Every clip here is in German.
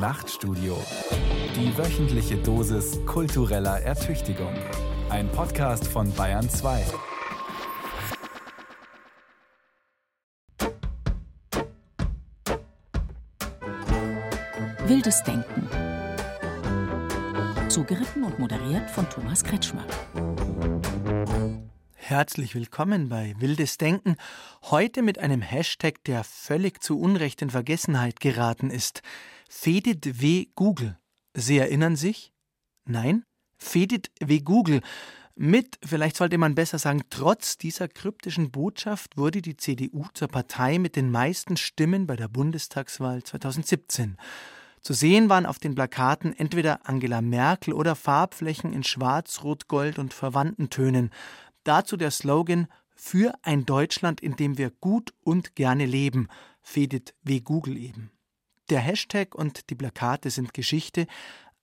Nachtstudio. Die wöchentliche Dosis kultureller Ertüchtigung. Ein Podcast von Bayern 2. Wildes Denken. Zugeritten und moderiert von Thomas Kretschmer. Herzlich willkommen bei Wildes Denken. Heute mit einem Hashtag, der völlig zu Unrecht in Vergessenheit geraten ist. Fedit W. Google. Sie erinnern sich? Nein? Fedit W. Google. Mit, vielleicht sollte man besser sagen, trotz dieser kryptischen Botschaft wurde die CDU zur Partei mit den meisten Stimmen bei der Bundestagswahl 2017. Zu sehen waren auf den Plakaten entweder Angela Merkel oder Farbflächen in Schwarz, Rot, Gold und verwandten Tönen. Dazu der Slogan Für ein Deutschland, in dem wir gut und gerne leben, fedet W. Google eben. Der Hashtag und die Plakate sind Geschichte.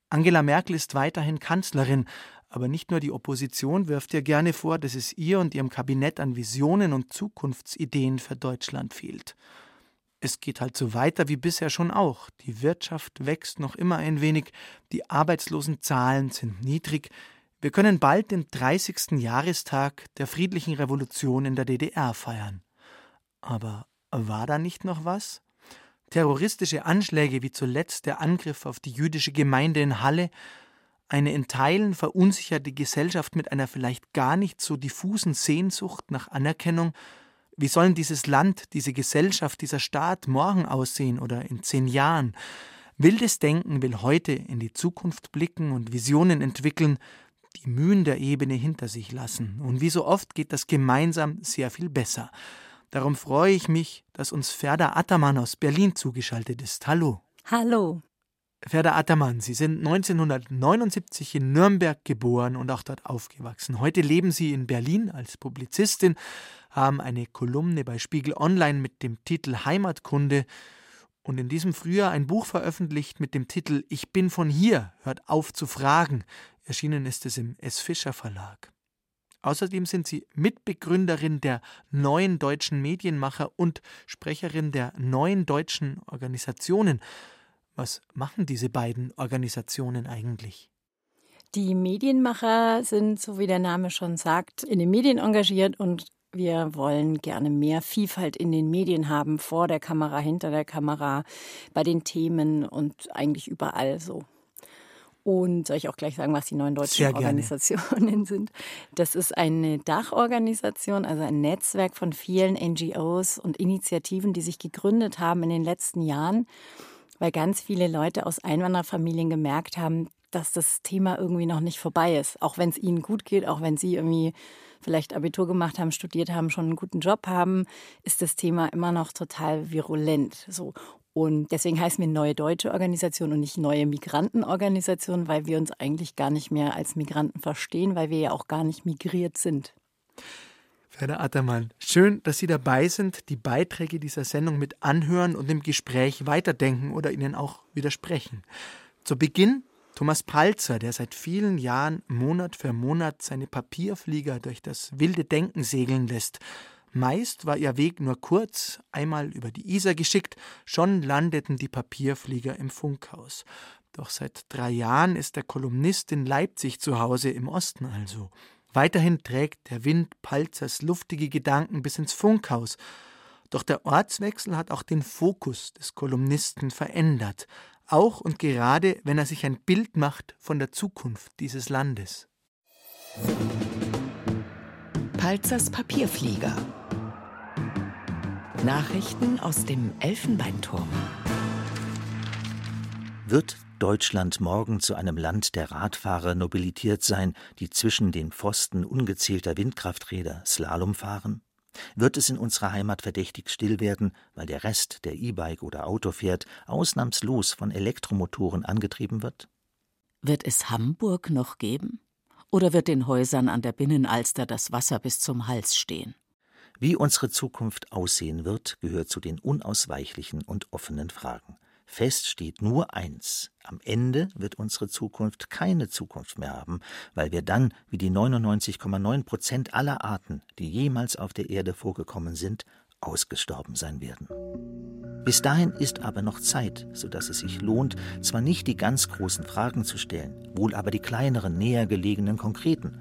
Angela Merkel ist weiterhin Kanzlerin, aber nicht nur die Opposition wirft ihr gerne vor, dass es ihr und ihrem Kabinett an Visionen und Zukunftsideen für Deutschland fehlt. Es geht halt so weiter wie bisher schon auch. Die Wirtschaft wächst noch immer ein wenig, die Arbeitslosenzahlen sind niedrig, wir können bald den 30. Jahrestag der friedlichen Revolution in der DDR feiern. Aber war da nicht noch was? Terroristische Anschläge wie zuletzt der Angriff auf die jüdische Gemeinde in Halle, eine in Teilen verunsicherte Gesellschaft mit einer vielleicht gar nicht so diffusen Sehnsucht nach Anerkennung, wie sollen dieses Land, diese Gesellschaft, dieser Staat morgen aussehen oder in zehn Jahren? Wildes Denken will heute in die Zukunft blicken und Visionen entwickeln, die Mühen der Ebene hinter sich lassen. Und wie so oft geht das gemeinsam sehr viel besser. Darum freue ich mich, dass uns Ferda Attermann aus Berlin zugeschaltet ist. Hallo. Hallo. Ferda Attermann, Sie sind 1979 in Nürnberg geboren und auch dort aufgewachsen. Heute leben Sie in Berlin als Publizistin, haben eine Kolumne bei Spiegel Online mit dem Titel Heimatkunde und in diesem Frühjahr ein Buch veröffentlicht mit dem Titel Ich bin von hier, hört auf zu fragen. Erschienen ist es im S. Fischer Verlag. Außerdem sind sie Mitbegründerin der neuen deutschen Medienmacher und Sprecherin der neuen deutschen Organisationen. Was machen diese beiden Organisationen eigentlich? Die Medienmacher sind, so wie der Name schon sagt, in den Medien engagiert und wir wollen gerne mehr Vielfalt in den Medien haben, vor der Kamera, hinter der Kamera, bei den Themen und eigentlich überall so. Und soll ich auch gleich sagen, was die neuen deutschen Organisationen sind? Das ist eine Dachorganisation, also ein Netzwerk von vielen NGOs und Initiativen, die sich gegründet haben in den letzten Jahren, weil ganz viele Leute aus Einwanderfamilien gemerkt haben, dass das Thema irgendwie noch nicht vorbei ist. Auch wenn es ihnen gut geht, auch wenn sie irgendwie vielleicht Abitur gemacht haben, studiert haben, schon einen guten Job haben, ist das Thema immer noch total virulent. So. Und deswegen heißen wir Neue Deutsche Organisation und nicht Neue Migrantenorganisation, weil wir uns eigentlich gar nicht mehr als Migranten verstehen, weil wir ja auch gar nicht migriert sind. Werner Attermann, schön, dass Sie dabei sind, die Beiträge dieser Sendung mit anhören und im Gespräch weiterdenken oder ihnen auch widersprechen. Zu Beginn Thomas Palzer, der seit vielen Jahren Monat für Monat seine Papierflieger durch das wilde Denken segeln lässt. Meist war ihr Weg nur kurz, einmal über die Isar geschickt, schon landeten die Papierflieger im Funkhaus. Doch seit drei Jahren ist der Kolumnist in Leipzig zu Hause, im Osten also. Weiterhin trägt der Wind Palzers luftige Gedanken bis ins Funkhaus. Doch der Ortswechsel hat auch den Fokus des Kolumnisten verändert auch und gerade wenn er sich ein Bild macht von der Zukunft dieses Landes. Palzers Papierflieger. Nachrichten aus dem Elfenbeinturm. Wird Deutschland morgen zu einem Land der Radfahrer nobilitiert sein, die zwischen den Pfosten ungezählter Windkrafträder Slalom fahren? Wird es in unserer Heimat verdächtig still werden, weil der Rest, der E-Bike oder Auto fährt, ausnahmslos von Elektromotoren angetrieben wird? Wird es Hamburg noch geben? Oder wird den Häusern an der Binnenalster das Wasser bis zum Hals stehen? Wie unsere Zukunft aussehen wird, gehört zu den unausweichlichen und offenen Fragen. Fest steht nur eins. Am Ende wird unsere Zukunft keine Zukunft mehr haben, weil wir dann, wie die 99,9 Prozent aller Arten, die jemals auf der Erde vorgekommen sind, ausgestorben sein werden. Bis dahin ist aber noch Zeit, sodass es sich lohnt, zwar nicht die ganz großen Fragen zu stellen, wohl aber die kleineren, näher gelegenen konkreten.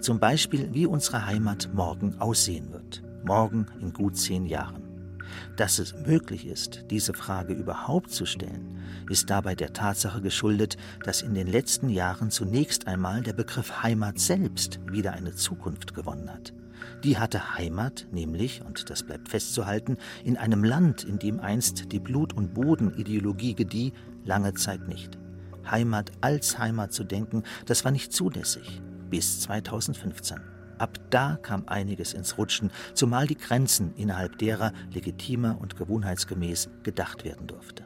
Zum Beispiel, wie unsere Heimat morgen aussehen wird. Morgen in gut zehn Jahren. Dass es möglich ist, diese Frage überhaupt zu stellen, ist dabei der Tatsache geschuldet, dass in den letzten Jahren zunächst einmal der Begriff Heimat selbst wieder eine Zukunft gewonnen hat. Die hatte Heimat, nämlich, und das bleibt festzuhalten, in einem Land, in dem einst die Blut- und Bodenideologie gedieh, lange Zeit nicht. Heimat als Heimat zu denken, das war nicht zulässig. Bis 2015. Ab da kam einiges ins Rutschen, zumal die Grenzen innerhalb derer legitimer und gewohnheitsgemäß gedacht werden durfte.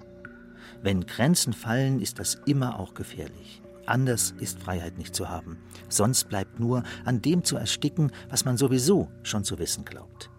Wenn Grenzen fallen, ist das immer auch gefährlich. Anders ist Freiheit nicht zu haben. Sonst bleibt nur an dem zu ersticken, was man sowieso schon zu wissen glaubt.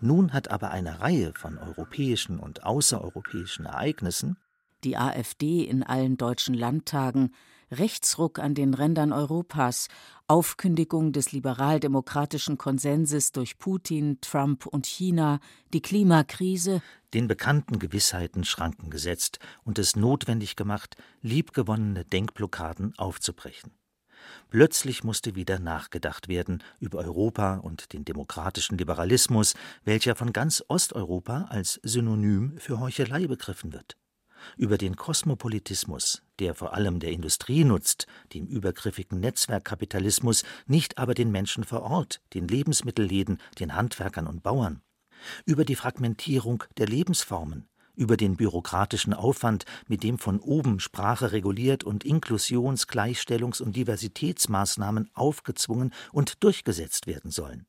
Nun hat aber eine Reihe von europäischen und außereuropäischen Ereignissen die AfD in allen deutschen Landtagen, Rechtsruck an den Rändern Europas, Aufkündigung des liberal-demokratischen Konsenses durch Putin, Trump und China, die Klimakrise, den bekannten Gewissheiten Schranken gesetzt und es notwendig gemacht, liebgewonnene Denkblockaden aufzubrechen. Plötzlich musste wieder nachgedacht werden über Europa und den demokratischen Liberalismus, welcher von ganz Osteuropa als Synonym für Heuchelei begriffen wird über den Kosmopolitismus, der vor allem der Industrie nutzt, dem übergriffigen Netzwerkkapitalismus, nicht aber den Menschen vor Ort, den Lebensmittelläden, den Handwerkern und Bauern, über die Fragmentierung der Lebensformen, über den bürokratischen Aufwand, mit dem von oben Sprache reguliert und Inklusions-, Gleichstellungs- und Diversitätsmaßnahmen aufgezwungen und durchgesetzt werden sollen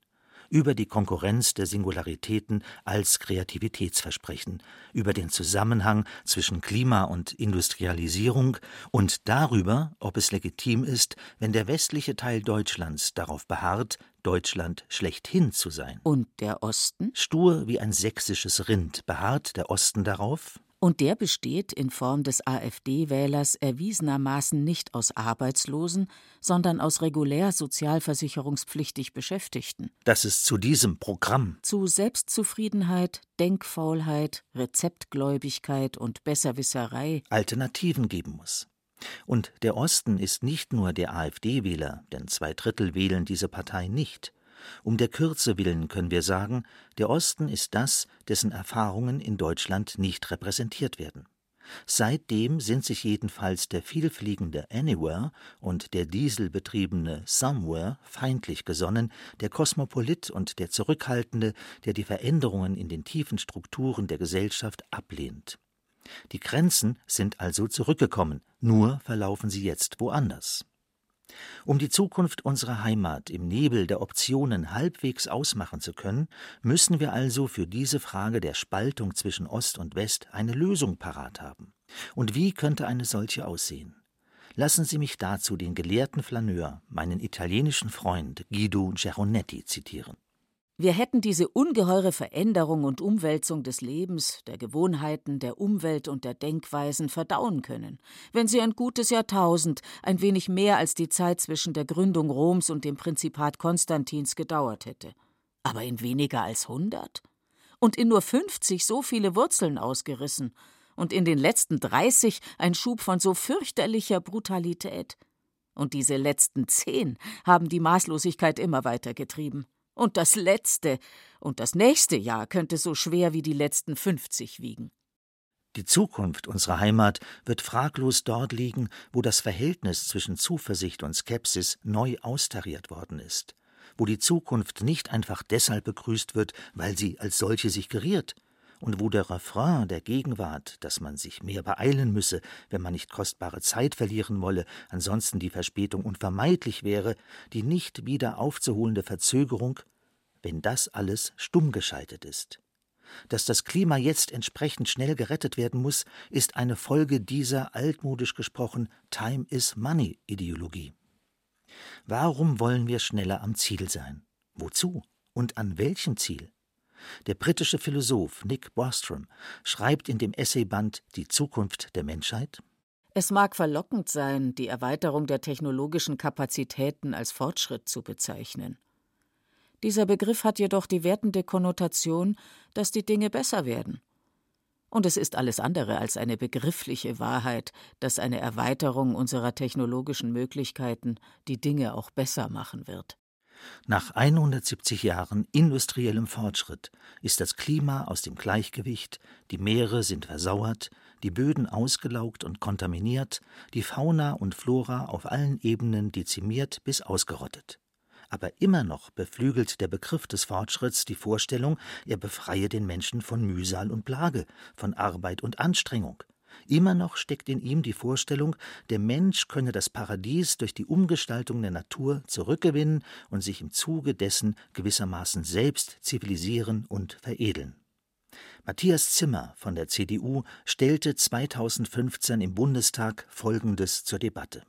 über die Konkurrenz der Singularitäten als Kreativitätsversprechen, über den Zusammenhang zwischen Klima und Industrialisierung und darüber, ob es legitim ist, wenn der westliche Teil Deutschlands darauf beharrt, Deutschland schlechthin zu sein. Und der Osten? Stur wie ein sächsisches Rind beharrt der Osten darauf, und der besteht in Form des AfD-Wählers erwiesenermaßen nicht aus Arbeitslosen, sondern aus regulär sozialversicherungspflichtig Beschäftigten. Dass es zu diesem Programm zu Selbstzufriedenheit, Denkfaulheit, Rezeptgläubigkeit und Besserwisserei Alternativen geben muss. Und der Osten ist nicht nur der AfD-Wähler, denn zwei Drittel wählen diese Partei nicht. Um der Kürze willen können wir sagen, der Osten ist das, dessen Erfahrungen in Deutschland nicht repräsentiert werden. Seitdem sind sich jedenfalls der vielfliegende Anywhere und der dieselbetriebene Somewhere feindlich gesonnen, der Kosmopolit und der Zurückhaltende, der die Veränderungen in den tiefen Strukturen der Gesellschaft ablehnt. Die Grenzen sind also zurückgekommen, nur verlaufen sie jetzt woanders. Um die Zukunft unserer Heimat im Nebel der Optionen halbwegs ausmachen zu können, müssen wir also für diese Frage der Spaltung zwischen Ost und West eine Lösung parat haben. Und wie könnte eine solche aussehen? Lassen Sie mich dazu den gelehrten Flaneur, meinen italienischen Freund Guido Geronetti zitieren. Wir hätten diese ungeheure Veränderung und Umwälzung des Lebens, der Gewohnheiten, der Umwelt und der Denkweisen verdauen können, wenn sie ein gutes Jahrtausend, ein wenig mehr als die Zeit zwischen der Gründung Roms und dem Prinzipat Konstantins gedauert hätte. Aber in weniger als hundert? Und in nur fünfzig so viele Wurzeln ausgerissen? Und in den letzten dreißig ein Schub von so fürchterlicher Brutalität? Und diese letzten zehn haben die Maßlosigkeit immer weiter getrieben. Und das letzte und das nächste Jahr könnte so schwer wie die letzten fünfzig wiegen. Die Zukunft unserer Heimat wird fraglos dort liegen, wo das Verhältnis zwischen Zuversicht und Skepsis neu austariert worden ist, wo die Zukunft nicht einfach deshalb begrüßt wird, weil sie als solche sich geriert, und wo der Refrain der Gegenwart, dass man sich mehr beeilen müsse, wenn man nicht kostbare Zeit verlieren wolle, ansonsten die Verspätung unvermeidlich wäre, die nicht wieder aufzuholende Verzögerung, wenn das alles stumm geschaltet ist. Dass das Klima jetzt entsprechend schnell gerettet werden muss, ist eine Folge dieser altmodisch gesprochen Time is Money Ideologie. Warum wollen wir schneller am Ziel sein? Wozu? Und an welchem Ziel? Der britische Philosoph Nick Bostrom schreibt in dem Essayband Die Zukunft der Menschheit es mag verlockend sein, die Erweiterung der technologischen Kapazitäten als Fortschritt zu bezeichnen. Dieser Begriff hat jedoch die wertende Konnotation, dass die Dinge besser werden. Und es ist alles andere als eine begriffliche Wahrheit, dass eine Erweiterung unserer technologischen Möglichkeiten die Dinge auch besser machen wird. Nach 170 Jahren industriellem Fortschritt ist das Klima aus dem Gleichgewicht, die Meere sind versauert, die Böden ausgelaugt und kontaminiert, die Fauna und Flora auf allen Ebenen dezimiert bis ausgerottet. Aber immer noch beflügelt der Begriff des Fortschritts die Vorstellung, er befreie den Menschen von Mühsal und Plage, von Arbeit und Anstrengung. Immer noch steckt in ihm die Vorstellung, der Mensch könne das Paradies durch die Umgestaltung der Natur zurückgewinnen und sich im Zuge dessen gewissermaßen selbst zivilisieren und veredeln. Matthias Zimmer von der CDU stellte 2015 im Bundestag Folgendes zur Debatte.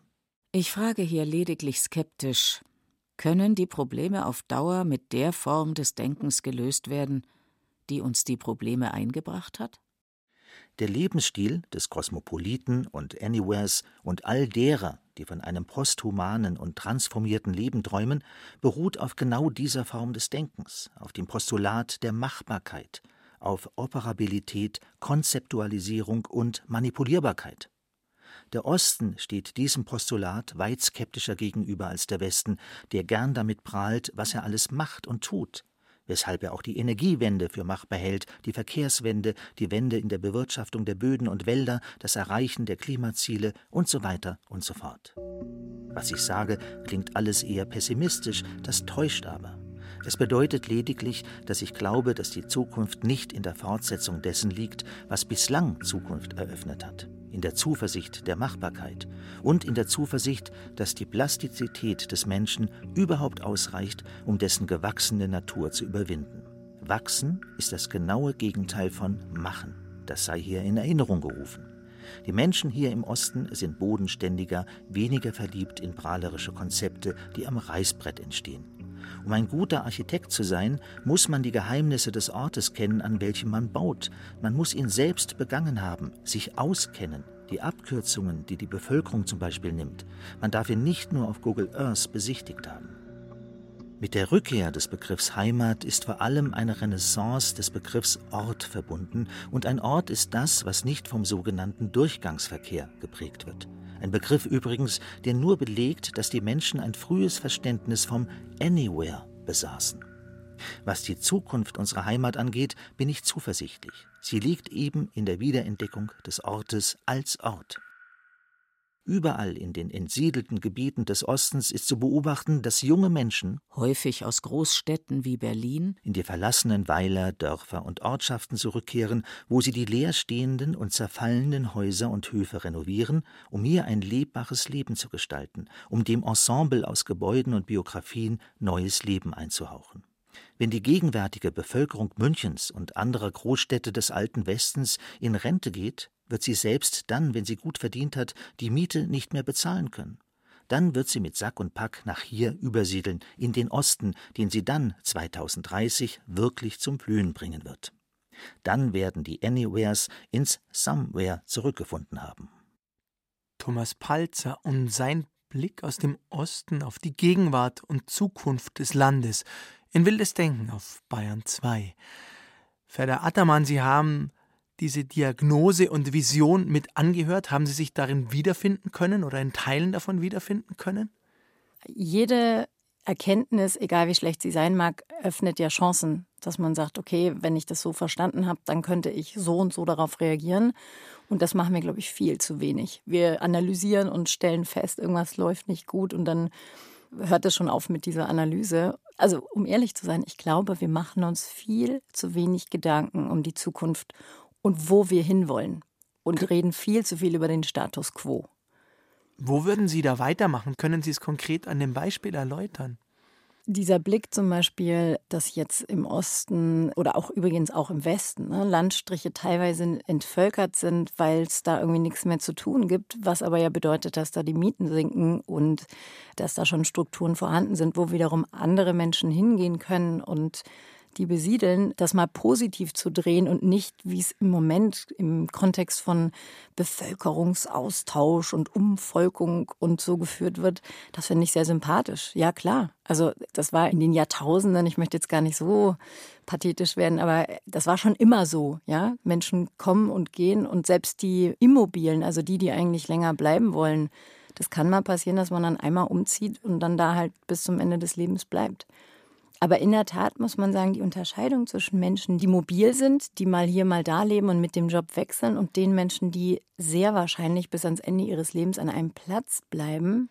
Ich frage hier lediglich skeptisch, können die Probleme auf Dauer mit der Form des Denkens gelöst werden, die uns die Probleme eingebracht hat? Der Lebensstil des Kosmopoliten und Anywheres und all derer, die von einem posthumanen und transformierten Leben träumen, beruht auf genau dieser Form des Denkens, auf dem Postulat der Machbarkeit, auf Operabilität, Konzeptualisierung und Manipulierbarkeit. Der Osten steht diesem Postulat weit skeptischer gegenüber als der Westen, der gern damit prahlt, was er alles macht und tut, weshalb er auch die Energiewende für machbar hält, die Verkehrswende, die Wende in der Bewirtschaftung der Böden und Wälder, das Erreichen der Klimaziele und so weiter und so fort. Was ich sage, klingt alles eher pessimistisch, das täuscht aber. Es bedeutet lediglich, dass ich glaube, dass die Zukunft nicht in der Fortsetzung dessen liegt, was bislang Zukunft eröffnet hat in der Zuversicht der Machbarkeit und in der Zuversicht, dass die Plastizität des Menschen überhaupt ausreicht, um dessen gewachsene Natur zu überwinden. Wachsen ist das genaue Gegenteil von Machen. Das sei hier in Erinnerung gerufen. Die Menschen hier im Osten sind bodenständiger, weniger verliebt in prahlerische Konzepte, die am Reißbrett entstehen. Um ein guter Architekt zu sein, muss man die Geheimnisse des Ortes kennen, an welchem man baut. Man muss ihn selbst begangen haben, sich auskennen, die Abkürzungen, die die Bevölkerung zum Beispiel nimmt. Man darf ihn nicht nur auf Google Earth besichtigt haben. Mit der Rückkehr des Begriffs Heimat ist vor allem eine Renaissance des Begriffs Ort verbunden, und ein Ort ist das, was nicht vom sogenannten Durchgangsverkehr geprägt wird. Ein Begriff übrigens, der nur belegt, dass die Menschen ein frühes Verständnis vom Anywhere besaßen. Was die Zukunft unserer Heimat angeht, bin ich zuversichtlich. Sie liegt eben in der Wiederentdeckung des Ortes als Ort. Überall in den entsiedelten Gebieten des Ostens ist zu beobachten, dass junge Menschen, häufig aus Großstädten wie Berlin, in die verlassenen Weiler, Dörfer und Ortschaften zurückkehren, wo sie die leerstehenden und zerfallenden Häuser und Höfe renovieren, um hier ein lebbares Leben zu gestalten, um dem Ensemble aus Gebäuden und Biografien neues Leben einzuhauchen. Wenn die gegenwärtige Bevölkerung Münchens und anderer Großstädte des alten Westens in Rente geht, wird sie selbst dann, wenn sie gut verdient hat, die Miete nicht mehr bezahlen können. Dann wird sie mit Sack und Pack nach hier übersiedeln, in den Osten, den sie dann 2030 wirklich zum Blühen bringen wird. Dann werden die Anywheres ins Somewhere zurückgefunden haben. Thomas Palzer und sein Blick aus dem Osten auf die Gegenwart und Zukunft des Landes in Wildes Denken auf Bayern 2. Ferder Attermann, Sie haben diese Diagnose und Vision mit angehört? Haben Sie sich darin wiederfinden können oder in Teilen davon wiederfinden können? Jede Erkenntnis, egal wie schlecht sie sein mag, öffnet ja Chancen, dass man sagt, okay, wenn ich das so verstanden habe, dann könnte ich so und so darauf reagieren. Und das machen wir, glaube ich, viel zu wenig. Wir analysieren und stellen fest, irgendwas läuft nicht gut und dann hört es schon auf mit dieser Analyse. Also, um ehrlich zu sein, ich glaube, wir machen uns viel zu wenig Gedanken um die Zukunft und wo wir hinwollen und reden viel zu viel über den Status quo. Wo würden Sie da weitermachen? Können Sie es konkret an dem Beispiel erläutern? Dieser Blick zum Beispiel, dass jetzt im Osten oder auch übrigens auch im Westen ne, Landstriche teilweise entvölkert sind, weil es da irgendwie nichts mehr zu tun gibt, was aber ja bedeutet, dass da die Mieten sinken und dass da schon Strukturen vorhanden sind, wo wiederum andere Menschen hingehen können und die besiedeln, das mal positiv zu drehen und nicht, wie es im Moment im Kontext von Bevölkerungsaustausch und Umvolkung und so geführt wird, das finde ich sehr sympathisch. Ja, klar. Also das war in den Jahrtausenden, ich möchte jetzt gar nicht so pathetisch werden, aber das war schon immer so, ja. Menschen kommen und gehen und selbst die Immobilien, also die, die eigentlich länger bleiben wollen, das kann mal passieren, dass man dann einmal umzieht und dann da halt bis zum Ende des Lebens bleibt. Aber in der Tat muss man sagen, die Unterscheidung zwischen Menschen, die mobil sind, die mal hier, mal da leben und mit dem Job wechseln, und den Menschen, die sehr wahrscheinlich bis ans Ende ihres Lebens an einem Platz bleiben,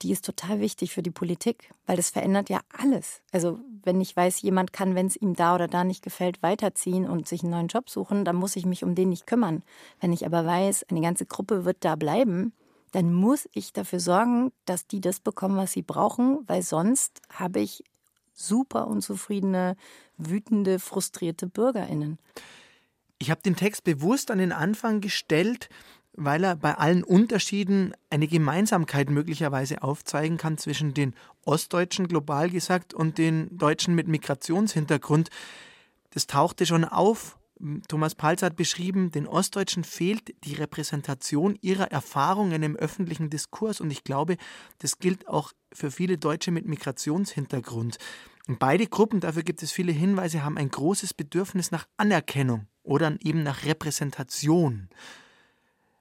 die ist total wichtig für die Politik, weil das verändert ja alles. Also wenn ich weiß, jemand kann, wenn es ihm da oder da nicht gefällt, weiterziehen und sich einen neuen Job suchen, dann muss ich mich um den nicht kümmern. Wenn ich aber weiß, eine ganze Gruppe wird da bleiben, dann muss ich dafür sorgen, dass die das bekommen, was sie brauchen, weil sonst habe ich super unzufriedene, wütende, frustrierte Bürgerinnen. Ich habe den Text bewusst an den Anfang gestellt, weil er bei allen Unterschieden eine Gemeinsamkeit möglicherweise aufzeigen kann zwischen den Ostdeutschen global gesagt und den Deutschen mit Migrationshintergrund. Das tauchte schon auf. Thomas Palz hat beschrieben, den Ostdeutschen fehlt die Repräsentation ihrer Erfahrungen im öffentlichen Diskurs und ich glaube, das gilt auch für viele Deutsche mit Migrationshintergrund. Und beide Gruppen, dafür gibt es viele Hinweise, haben ein großes Bedürfnis nach Anerkennung oder eben nach Repräsentation.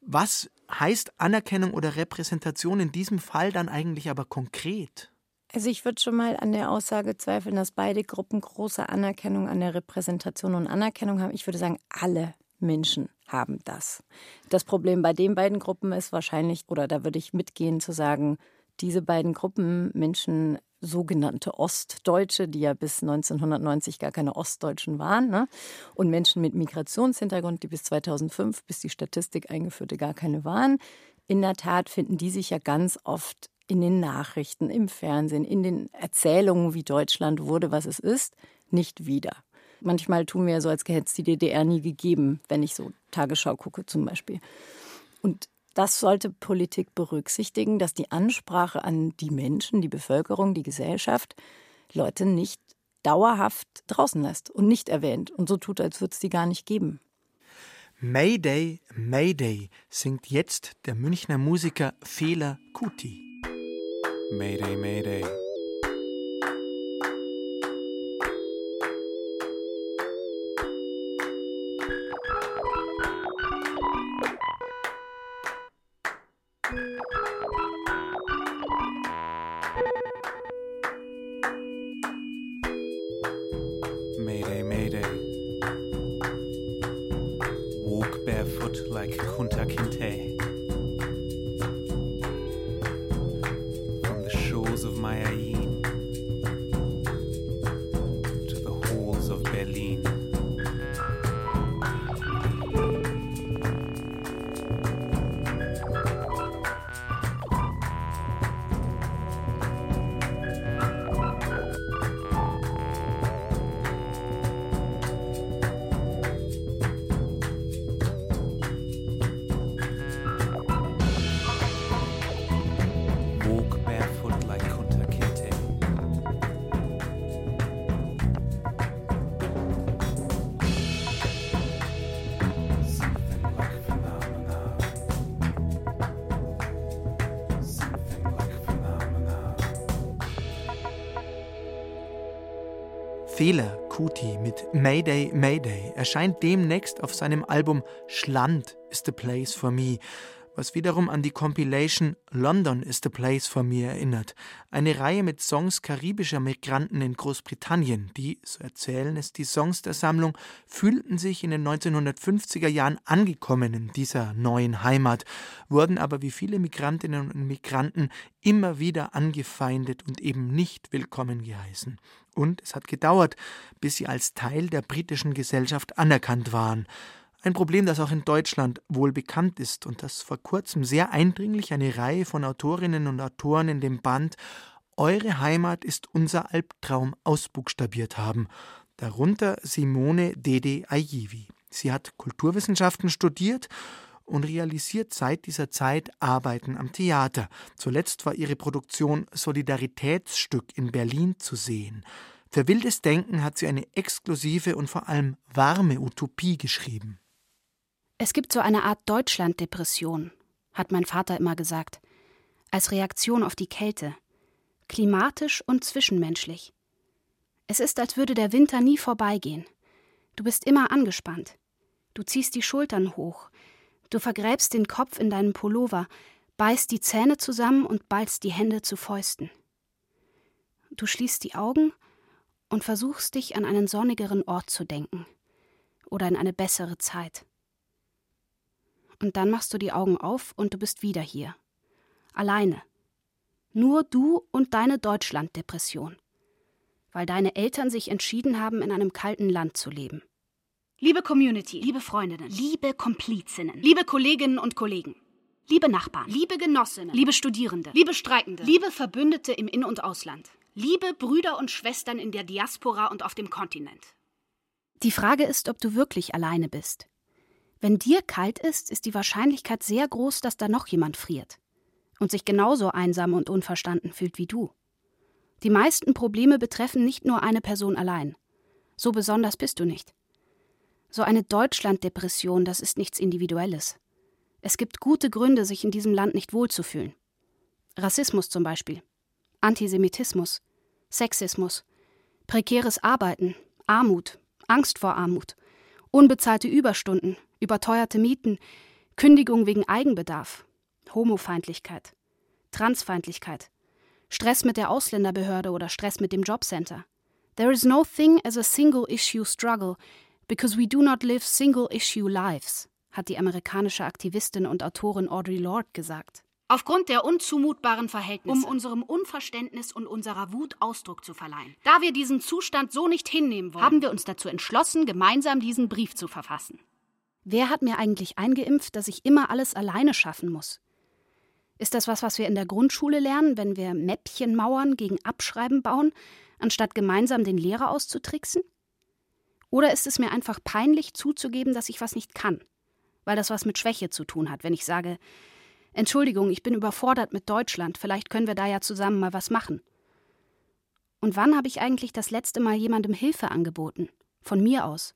Was heißt Anerkennung oder Repräsentation in diesem Fall dann eigentlich aber konkret? Also ich würde schon mal an der Aussage zweifeln, dass beide Gruppen große Anerkennung an der Repräsentation und Anerkennung haben. Ich würde sagen, alle Menschen haben das. Das Problem bei den beiden Gruppen ist wahrscheinlich, oder da würde ich mitgehen zu sagen, diese beiden Gruppen Menschen, sogenannte Ostdeutsche, die ja bis 1990 gar keine Ostdeutschen waren, ne? und Menschen mit Migrationshintergrund, die bis 2005, bis die Statistik eingeführte, gar keine waren. In der Tat finden die sich ja ganz oft in den Nachrichten, im Fernsehen, in den Erzählungen, wie Deutschland wurde, was es ist, nicht wieder. Manchmal tun wir ja so, als hätte es die DDR nie gegeben, wenn ich so Tagesschau gucke zum Beispiel. Und das sollte Politik berücksichtigen, dass die Ansprache an die Menschen, die Bevölkerung, die Gesellschaft Leute nicht dauerhaft draußen lässt und nicht erwähnt und so tut, als würde es die gar nicht geben. Mayday, Mayday singt jetzt der Münchner Musiker Fehler Kuti. Mayday, Mayday. of my Ayin. Fehler Kuti mit Mayday Mayday erscheint demnächst auf seinem Album Schland is the Place for Me, was wiederum an die Compilation London is the Place for Me erinnert. Eine Reihe mit Songs karibischer Migranten in Großbritannien, die, so erzählen es die Songs der Sammlung, fühlten sich in den 1950er Jahren angekommen in dieser neuen Heimat, wurden aber wie viele Migrantinnen und Migranten immer wieder angefeindet und eben nicht willkommen geheißen. Und es hat gedauert, bis sie als Teil der britischen Gesellschaft anerkannt waren. Ein Problem, das auch in Deutschland wohl bekannt ist und das vor kurzem sehr eindringlich eine Reihe von Autorinnen und Autoren in dem Band Eure Heimat ist unser Albtraum ausbuchstabiert haben, darunter Simone Dede Ayivi. Sie hat Kulturwissenschaften studiert und realisiert seit dieser Zeit Arbeiten am Theater. Zuletzt war ihre Produktion Solidaritätsstück in Berlin zu sehen. Für wildes Denken hat sie eine exklusive und vor allem warme Utopie geschrieben. Es gibt so eine Art Deutschlanddepression, hat mein Vater immer gesagt, als Reaktion auf die Kälte, klimatisch und zwischenmenschlich. Es ist, als würde der Winter nie vorbeigehen. Du bist immer angespannt. Du ziehst die Schultern hoch, du vergräbst den Kopf in deinen Pullover, beißt die Zähne zusammen und ballst die Hände zu Fäusten. Du schließt die Augen und versuchst dich an einen sonnigeren Ort zu denken oder in eine bessere Zeit. Und dann machst du die Augen auf und du bist wieder hier. Alleine. Nur du und deine Deutschlanddepression. Weil deine Eltern sich entschieden haben, in einem kalten Land zu leben. Liebe Community, liebe Freundinnen, liebe Komplizinnen, liebe Kolleginnen und Kollegen, liebe Nachbarn, liebe Genossinnen, liebe Studierende, liebe Streikende, liebe Verbündete im In- und Ausland, liebe Brüder und Schwestern in der Diaspora und auf dem Kontinent. Die Frage ist, ob du wirklich alleine bist. Wenn dir kalt ist, ist die Wahrscheinlichkeit sehr groß, dass da noch jemand friert und sich genauso einsam und unverstanden fühlt wie du. Die meisten Probleme betreffen nicht nur eine Person allein. So besonders bist du nicht. So eine Deutschlanddepression, das ist nichts Individuelles. Es gibt gute Gründe, sich in diesem Land nicht wohlzufühlen. Rassismus zum Beispiel, Antisemitismus, Sexismus, prekäres Arbeiten, Armut, Angst vor Armut, unbezahlte Überstunden, überteuerte Mieten, Kündigung wegen Eigenbedarf, Homofeindlichkeit, Transfeindlichkeit, Stress mit der Ausländerbehörde oder Stress mit dem Jobcenter. There is no thing as a single issue struggle Because we do not live single-issue lives, hat die amerikanische Aktivistin und Autorin Audre Lorde gesagt. Aufgrund der unzumutbaren Verhältnisse, um unserem Unverständnis und unserer Wut Ausdruck zu verleihen. Da wir diesen Zustand so nicht hinnehmen wollen, haben wir uns dazu entschlossen, gemeinsam diesen Brief zu verfassen. Wer hat mir eigentlich eingeimpft, dass ich immer alles alleine schaffen muss? Ist das was, was wir in der Grundschule lernen, wenn wir Mäppchenmauern gegen Abschreiben bauen, anstatt gemeinsam den Lehrer auszutricksen? Oder ist es mir einfach peinlich zuzugeben, dass ich was nicht kann? Weil das was mit Schwäche zu tun hat, wenn ich sage, Entschuldigung, ich bin überfordert mit Deutschland, vielleicht können wir da ja zusammen mal was machen. Und wann habe ich eigentlich das letzte Mal jemandem Hilfe angeboten? Von mir aus?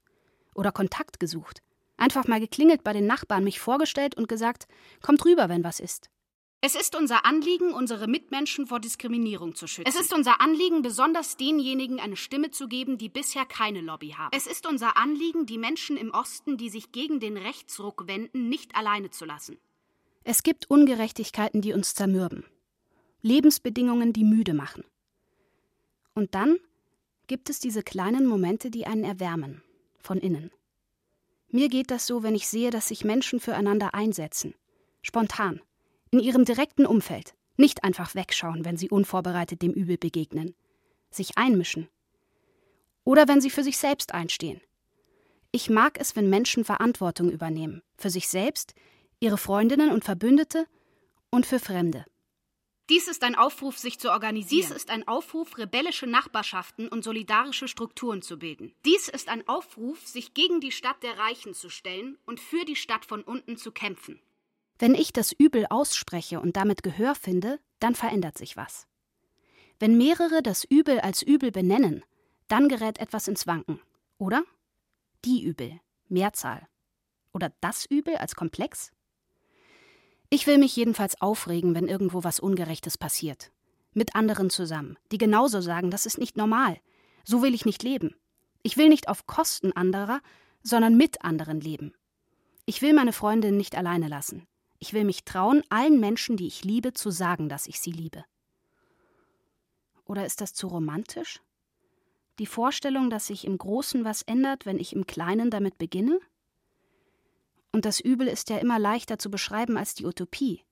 Oder Kontakt gesucht? Einfach mal geklingelt bei den Nachbarn, mich vorgestellt und gesagt, kommt rüber, wenn was ist. Es ist unser Anliegen, unsere Mitmenschen vor Diskriminierung zu schützen. Es ist unser Anliegen, besonders denjenigen eine Stimme zu geben, die bisher keine Lobby haben. Es ist unser Anliegen, die Menschen im Osten, die sich gegen den Rechtsruck wenden, nicht alleine zu lassen. Es gibt Ungerechtigkeiten, die uns zermürben. Lebensbedingungen, die müde machen. Und dann gibt es diese kleinen Momente, die einen erwärmen, von innen. Mir geht das so, wenn ich sehe, dass sich Menschen füreinander einsetzen. Spontan in ihrem direkten Umfeld. Nicht einfach wegschauen, wenn sie unvorbereitet dem Übel begegnen. Sich einmischen. Oder wenn sie für sich selbst einstehen. Ich mag es, wenn Menschen Verantwortung übernehmen. Für sich selbst, ihre Freundinnen und Verbündete und für Fremde. Dies ist ein Aufruf, sich zu organisieren. Dies ist ein Aufruf, rebellische Nachbarschaften und solidarische Strukturen zu bilden. Dies ist ein Aufruf, sich gegen die Stadt der Reichen zu stellen und für die Stadt von unten zu kämpfen. Wenn ich das Übel ausspreche und damit Gehör finde, dann verändert sich was. Wenn mehrere das Übel als Übel benennen, dann gerät etwas ins Wanken, oder? Die Übel, Mehrzahl. Oder das Übel als Komplex? Ich will mich jedenfalls aufregen, wenn irgendwo was Ungerechtes passiert. Mit anderen zusammen, die genauso sagen, das ist nicht normal. So will ich nicht leben. Ich will nicht auf Kosten anderer, sondern mit anderen leben. Ich will meine Freundin nicht alleine lassen. Ich will mich trauen, allen Menschen, die ich liebe, zu sagen, dass ich sie liebe. Oder ist das zu romantisch? Die Vorstellung, dass sich im Großen was ändert, wenn ich im Kleinen damit beginne? Und das Übel ist ja immer leichter zu beschreiben als die Utopie.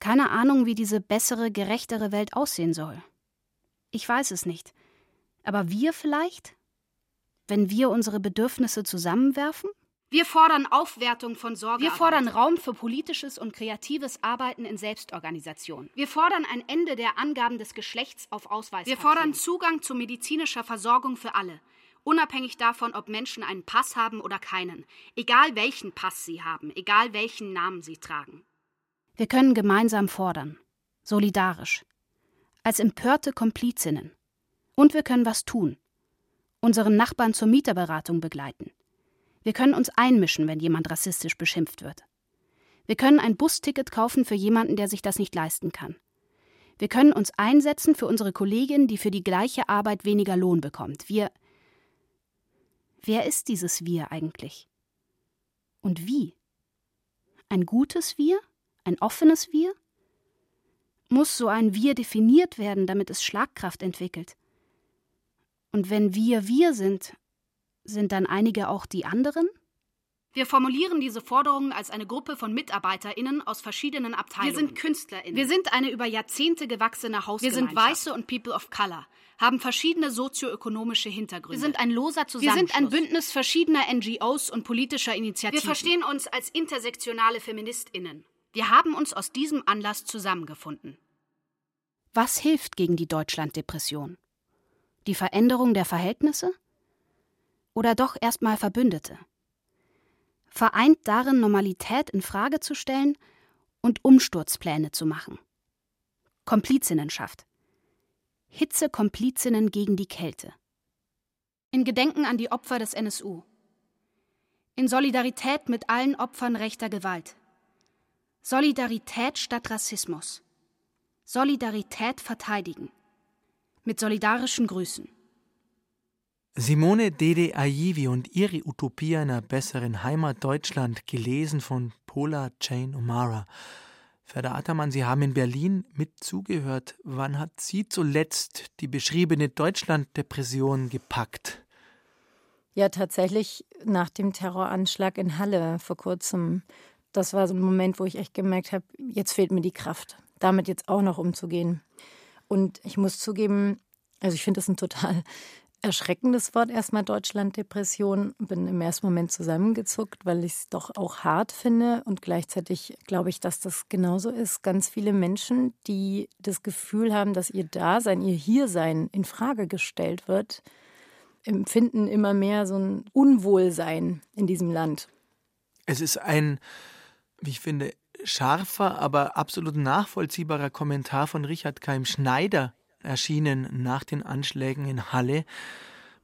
Keine Ahnung, wie diese bessere, gerechtere Welt aussehen soll. Ich weiß es nicht. Aber wir vielleicht? Wenn wir unsere Bedürfnisse zusammenwerfen? Wir fordern Aufwertung von Sorge. Wir fordern Raum für politisches und kreatives Arbeiten in Selbstorganisation. Wir fordern ein Ende der Angaben des Geschlechts auf Ausweis. Wir fordern Zugang zu medizinischer Versorgung für alle, unabhängig davon, ob Menschen einen Pass haben oder keinen, egal welchen Pass sie haben, egal welchen Namen sie tragen. Wir können gemeinsam fordern, solidarisch, als empörte Komplizinnen Und wir können was tun. Unseren Nachbarn zur Mieterberatung begleiten. Wir können uns einmischen, wenn jemand rassistisch beschimpft wird. Wir können ein Busticket kaufen für jemanden, der sich das nicht leisten kann. Wir können uns einsetzen für unsere Kollegin, die für die gleiche Arbeit weniger Lohn bekommt. Wir. Wer ist dieses Wir eigentlich? Und wie? Ein gutes Wir? Ein offenes Wir? Muss so ein Wir definiert werden, damit es Schlagkraft entwickelt? Und wenn wir wir sind, sind dann einige auch die anderen? Wir formulieren diese Forderungen als eine Gruppe von MitarbeiterInnen aus verschiedenen Abteilungen. Wir sind KünstlerInnen. Wir sind eine über Jahrzehnte gewachsene Hausgemeinschaft. Wir sind Weiße und People of Color, haben verschiedene sozioökonomische Hintergründe. Wir sind ein loser Zusammenschluss. Wir sind ein Bündnis verschiedener NGOs und politischer Initiativen. Wir verstehen uns als intersektionale FeministInnen. Wir haben uns aus diesem Anlass zusammengefunden. Was hilft gegen die Deutschlanddepression? Die Veränderung der Verhältnisse? Oder doch erstmal Verbündete? vereint darin, Normalität in Frage zu stellen und Umsturzpläne zu machen. Komplizinnenschaft. Hitzekomplizinnen gegen die Kälte. In Gedenken an die Opfer des NSU. In Solidarität mit allen Opfern rechter Gewalt. Solidarität statt Rassismus. Solidarität verteidigen. Mit solidarischen Grüßen. Simone Dede Aivi und ihre Utopie einer besseren Heimat Deutschland, gelesen von Paula Jane O'Mara. Ferda Attermann, Sie haben in Berlin mit zugehört. Wann hat Sie zuletzt die beschriebene Deutschlanddepression gepackt? Ja, tatsächlich nach dem Terroranschlag in Halle vor kurzem. Das war so ein Moment, wo ich echt gemerkt habe, jetzt fehlt mir die Kraft, damit jetzt auch noch umzugehen. Und ich muss zugeben, also ich finde das ein total erschreckendes Wort erstmal Deutschland-Depression. Bin im ersten Moment zusammengezuckt, weil ich es doch auch hart finde. Und gleichzeitig glaube ich, dass das genauso ist. Ganz viele Menschen, die das Gefühl haben, dass ihr Dasein, ihr Hiersein in Frage gestellt wird, empfinden immer mehr so ein Unwohlsein in diesem Land. Es ist ein, wie ich finde, scharfer, aber absolut nachvollziehbarer Kommentar von Richard Keim Schneider erschienen nach den Anschlägen in Halle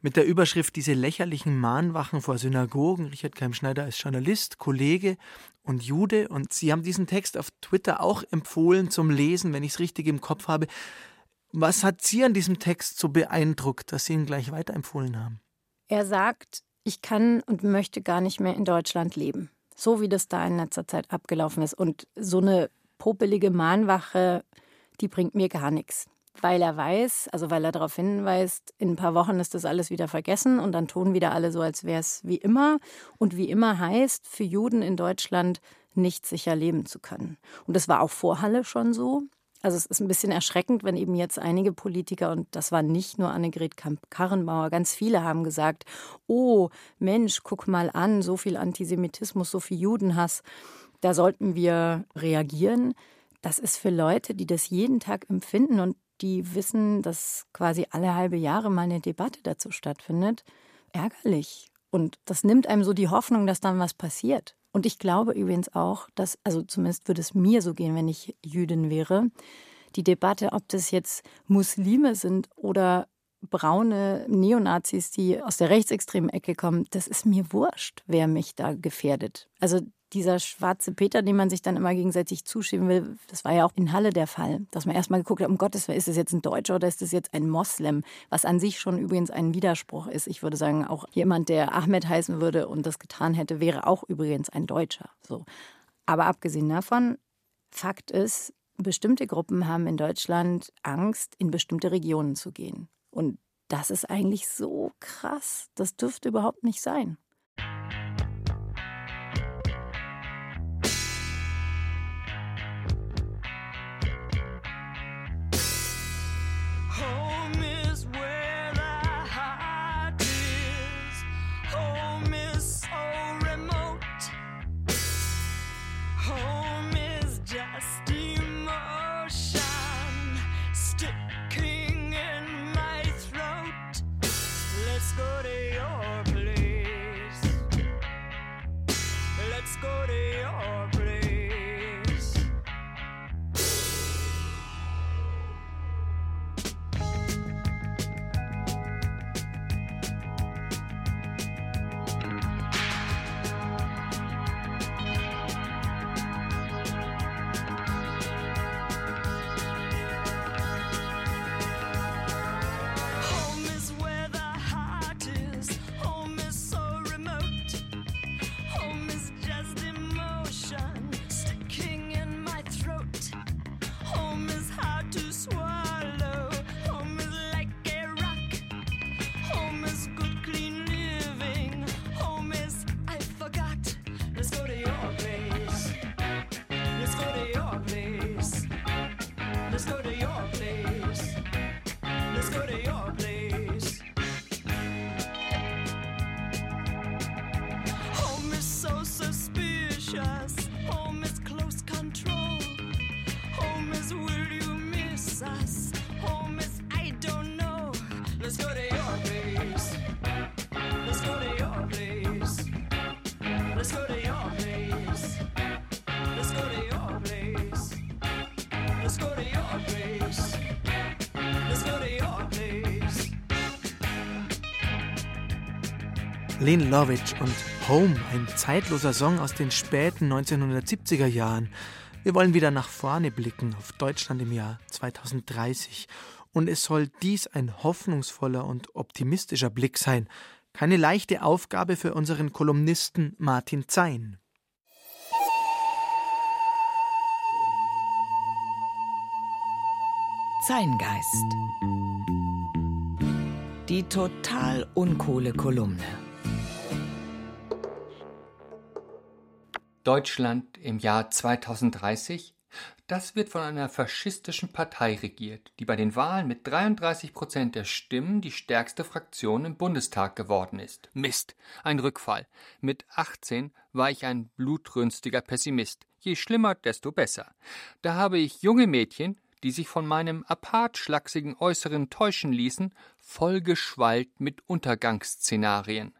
mit der Überschrift Diese lächerlichen Mahnwachen vor Synagogen. Richard Keimschneider ist Journalist, Kollege und Jude und Sie haben diesen Text auf Twitter auch empfohlen zum Lesen, wenn ich es richtig im Kopf habe. Was hat Sie an diesem Text so beeindruckt, dass Sie ihn gleich weiterempfohlen haben? Er sagt, ich kann und möchte gar nicht mehr in Deutschland leben. So wie das da in letzter Zeit abgelaufen ist. Und so eine popelige Mahnwache, die bringt mir gar nichts weil er weiß, also weil er darauf hinweist, in ein paar Wochen ist das alles wieder vergessen und dann tun wieder alle so, als wäre es wie immer. Und wie immer heißt für Juden in Deutschland nicht sicher leben zu können. Und das war auch vor Halle schon so. Also es ist ein bisschen erschreckend, wenn eben jetzt einige Politiker, und das war nicht nur Annegret Kamp-Karrenbauer, ganz viele haben gesagt, oh Mensch, guck mal an, so viel Antisemitismus, so viel Judenhass, da sollten wir reagieren. Das ist für Leute, die das jeden Tag empfinden und die wissen, dass quasi alle halbe Jahre mal eine Debatte dazu stattfindet, ärgerlich. Und das nimmt einem so die Hoffnung, dass dann was passiert. Und ich glaube übrigens auch, dass, also zumindest würde es mir so gehen, wenn ich Jüdin wäre, die Debatte, ob das jetzt Muslime sind oder braune Neonazis, die aus der rechtsextremen Ecke kommen, das ist mir wurscht, wer mich da gefährdet. Also dieser schwarze Peter, den man sich dann immer gegenseitig zuschieben will, das war ja auch in Halle der Fall, dass man erstmal geguckt hat, um Gottes Willen, ist das jetzt ein Deutscher oder ist das jetzt ein Moslem, was an sich schon übrigens ein Widerspruch ist. Ich würde sagen, auch jemand, der Ahmed heißen würde und das getan hätte, wäre auch übrigens ein Deutscher. So. Aber abgesehen davon, Fakt ist, bestimmte Gruppen haben in Deutschland Angst, in bestimmte Regionen zu gehen. Und das ist eigentlich so krass. Das dürfte überhaupt nicht sein. Lene Lovitch und Home, ein zeitloser Song aus den späten 1970er Jahren. Wir wollen wieder nach vorne blicken auf Deutschland im Jahr 2030. Und es soll dies ein hoffnungsvoller und optimistischer Blick sein. Keine leichte Aufgabe für unseren Kolumnisten Martin Zein. Zeingeist. Die total uncoole Kolumne. Deutschland im Jahr 2030, das wird von einer faschistischen Partei regiert, die bei den Wahlen mit 33 Prozent der Stimmen die stärkste Fraktion im Bundestag geworden ist. Mist, ein Rückfall. Mit 18 war ich ein blutrünstiger Pessimist. Je schlimmer, desto besser. Da habe ich junge Mädchen, die sich von meinem apartschlachsigen Äußeren täuschen ließen, vollgeschwallt mit Untergangsszenarien.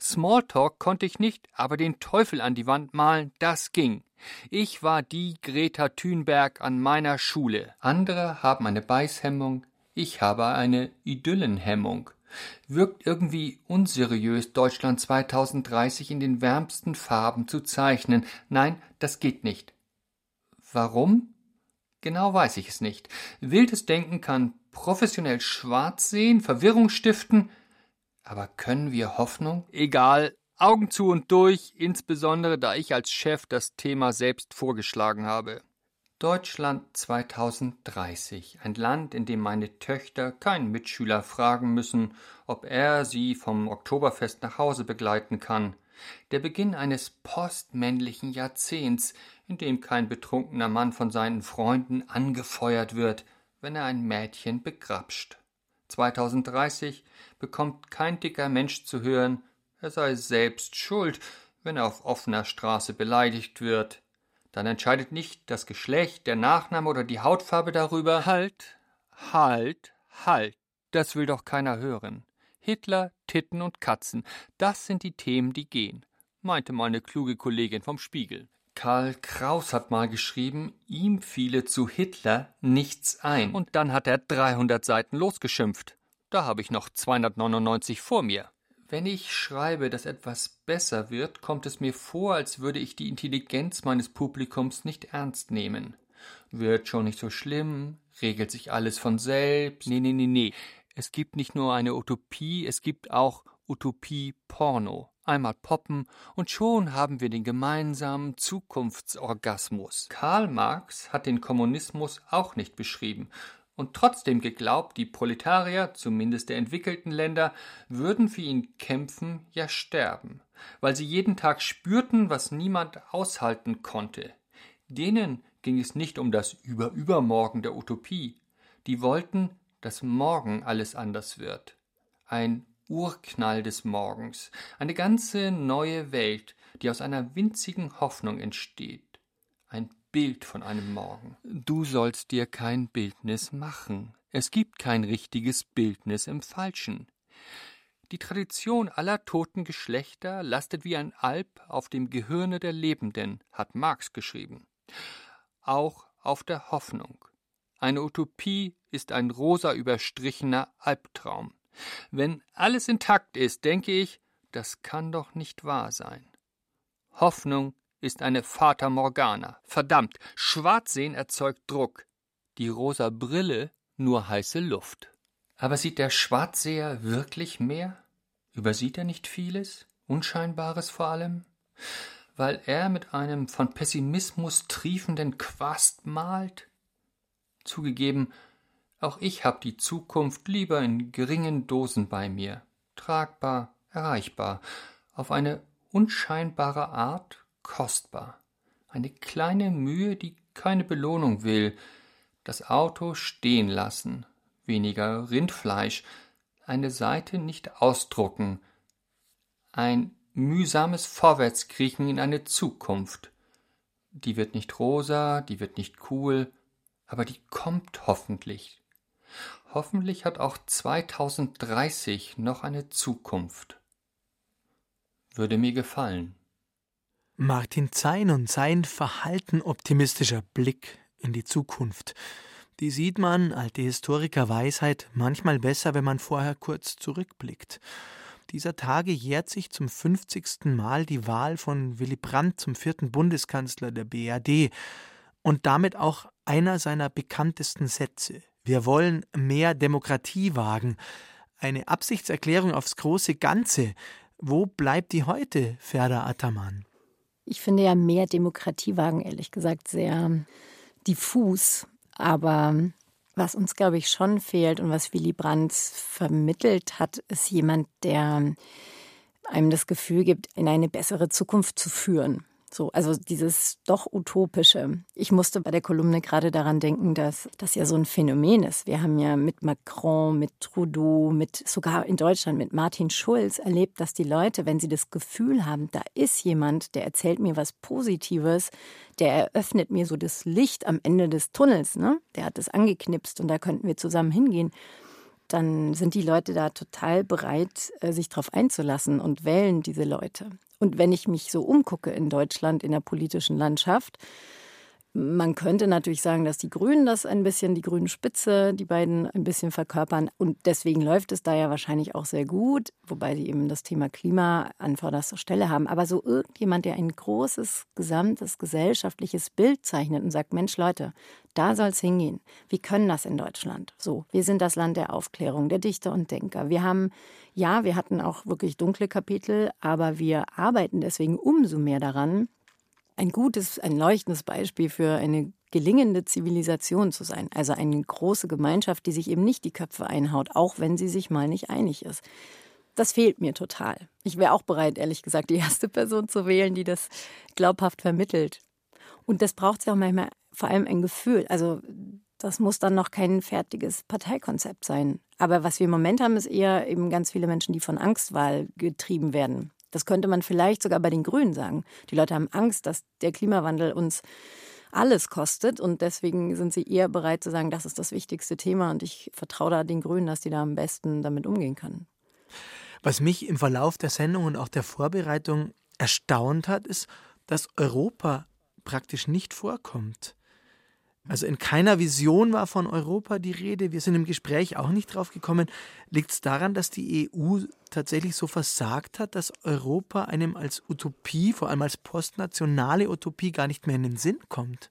Smalltalk konnte ich nicht, aber den Teufel an die Wand malen, das ging. Ich war die Greta Thunberg an meiner Schule. Andere haben eine Beißhemmung, ich habe eine Idyllenhemmung. Wirkt irgendwie unseriös, Deutschland 2030 in den wärmsten Farben zu zeichnen. Nein, das geht nicht. Warum? Genau weiß ich es nicht. Wildes Denken kann professionell schwarz sehen, Verwirrung stiften, aber können wir Hoffnung? Egal, Augen zu und durch, insbesondere da ich als Chef das Thema selbst vorgeschlagen habe. Deutschland 2030, ein Land, in dem meine Töchter keinen Mitschüler fragen müssen, ob er sie vom Oktoberfest nach Hause begleiten kann. Der Beginn eines postmännlichen Jahrzehnts, in dem kein betrunkener Mann von seinen Freunden angefeuert wird, wenn er ein Mädchen begrapscht. 2030 bekommt kein dicker Mensch zu hören, er sei selbst schuld, wenn er auf offener Straße beleidigt wird. Dann entscheidet nicht das Geschlecht, der Nachname oder die Hautfarbe darüber. Halt, halt, halt. Das will doch keiner hören. Hitler, Titten und Katzen, das sind die Themen, die gehen, meinte meine kluge Kollegin vom Spiegel. Karl Kraus hat mal geschrieben, ihm fiele zu Hitler nichts ein. Und dann hat er 300 Seiten losgeschimpft. Da habe ich noch 299 vor mir. Wenn ich schreibe, dass etwas besser wird, kommt es mir vor, als würde ich die Intelligenz meines Publikums nicht ernst nehmen. Wird schon nicht so schlimm, regelt sich alles von selbst. Nee, nee, nee, nee. Es gibt nicht nur eine Utopie, es gibt auch Utopie Porno einmal poppen, und schon haben wir den gemeinsamen Zukunftsorgasmus. Karl Marx hat den Kommunismus auch nicht beschrieben und trotzdem geglaubt, die Proletarier, zumindest der entwickelten Länder, würden für ihn kämpfen, ja sterben, weil sie jeden Tag spürten, was niemand aushalten konnte. Denen ging es nicht um das Überübermorgen der Utopie, die wollten, dass morgen alles anders wird. Ein Urknall des Morgens, eine ganze neue Welt, die aus einer winzigen Hoffnung entsteht, ein Bild von einem Morgen. Du sollst dir kein Bildnis machen, es gibt kein richtiges Bildnis im Falschen. Die Tradition aller toten Geschlechter lastet wie ein Alp auf dem Gehirne der Lebenden, hat Marx geschrieben. Auch auf der Hoffnung. Eine Utopie ist ein rosa überstrichener Albtraum. Wenn alles intakt ist, denke ich, das kann doch nicht wahr sein. Hoffnung ist eine Fata Morgana. Verdammt, Schwarzsehen erzeugt Druck. Die rosa Brille nur heiße Luft. Aber sieht der Schwarzseher wirklich mehr? Übersieht er nicht vieles? Unscheinbares vor allem? Weil er mit einem von Pessimismus triefenden Quast malt? Zugegeben, auch ich hab die Zukunft lieber in geringen Dosen bei mir, tragbar, erreichbar, auf eine unscheinbare Art kostbar. Eine kleine Mühe, die keine Belohnung will. Das Auto stehen lassen, weniger Rindfleisch, eine Seite nicht ausdrucken, ein mühsames Vorwärtskriechen in eine Zukunft. Die wird nicht rosa, die wird nicht cool, aber die kommt hoffentlich. Hoffentlich hat auch 2030 noch eine Zukunft. Würde mir gefallen. Martin Zein und sein verhalten optimistischer Blick in die Zukunft. Die sieht man, alte Historiker Weisheit, manchmal besser, wenn man vorher kurz zurückblickt. dieser Tage jährt sich zum 50. Mal die Wahl von Willy Brandt zum vierten Bundeskanzler der BRD und damit auch einer seiner bekanntesten Sätze. Wir wollen mehr Demokratie wagen. Eine Absichtserklärung aufs große Ganze. Wo bleibt die heute, Ferda Ataman? Ich finde ja mehr Demokratie wagen, ehrlich gesagt, sehr diffus. Aber was uns, glaube ich, schon fehlt und was Willy Brandt vermittelt hat, ist jemand, der einem das Gefühl gibt, in eine bessere Zukunft zu führen. So, also dieses doch utopische. Ich musste bei der Kolumne gerade daran denken, dass das ja so ein Phänomen ist. Wir haben ja mit Macron, mit Trudeau, mit sogar in Deutschland mit Martin Schulz erlebt, dass die Leute, wenn sie das Gefühl haben, da ist jemand, der erzählt mir was Positives, der eröffnet mir so das Licht am Ende des Tunnels, ne? Der hat es angeknipst und da könnten wir zusammen hingehen dann sind die Leute da total bereit, äh, sich darauf einzulassen und wählen diese Leute. Und wenn ich mich so umgucke in Deutschland, in der politischen Landschaft, man könnte natürlich sagen, dass die Grünen das ein bisschen, die grüne Spitze, die beiden ein bisschen verkörpern. Und deswegen läuft es da ja wahrscheinlich auch sehr gut, wobei sie eben das Thema Klima an vorderster Stelle haben. Aber so irgendjemand, der ein großes, gesamtes gesellschaftliches Bild zeichnet und sagt, Mensch, Leute, da soll es hingehen. Wir können das in Deutschland. So, wir sind das Land der Aufklärung, der Dichter und Denker. Wir haben, ja, wir hatten auch wirklich dunkle Kapitel, aber wir arbeiten deswegen umso mehr daran, ein gutes, ein leuchtendes Beispiel für eine gelingende Zivilisation zu sein. Also eine große Gemeinschaft, die sich eben nicht die Köpfe einhaut, auch wenn sie sich mal nicht einig ist. Das fehlt mir total. Ich wäre auch bereit, ehrlich gesagt, die erste Person zu wählen, die das glaubhaft vermittelt. Und das braucht ja auch manchmal vor allem ein Gefühl. Also das muss dann noch kein fertiges Parteikonzept sein. Aber was wir im Moment haben, ist eher eben ganz viele Menschen, die von Angstwahl getrieben werden. Das könnte man vielleicht sogar bei den Grünen sagen. Die Leute haben Angst, dass der Klimawandel uns alles kostet und deswegen sind sie eher bereit zu sagen, das ist das wichtigste Thema und ich vertraue da den Grünen, dass die da am besten damit umgehen können. Was mich im Verlauf der Sendung und auch der Vorbereitung erstaunt hat, ist, dass Europa praktisch nicht vorkommt. Also in keiner Vision war von Europa die Rede. Wir sind im Gespräch auch nicht drauf gekommen. Liegt es daran, dass die EU tatsächlich so versagt hat, dass Europa einem als Utopie, vor allem als postnationale Utopie, gar nicht mehr in den Sinn kommt?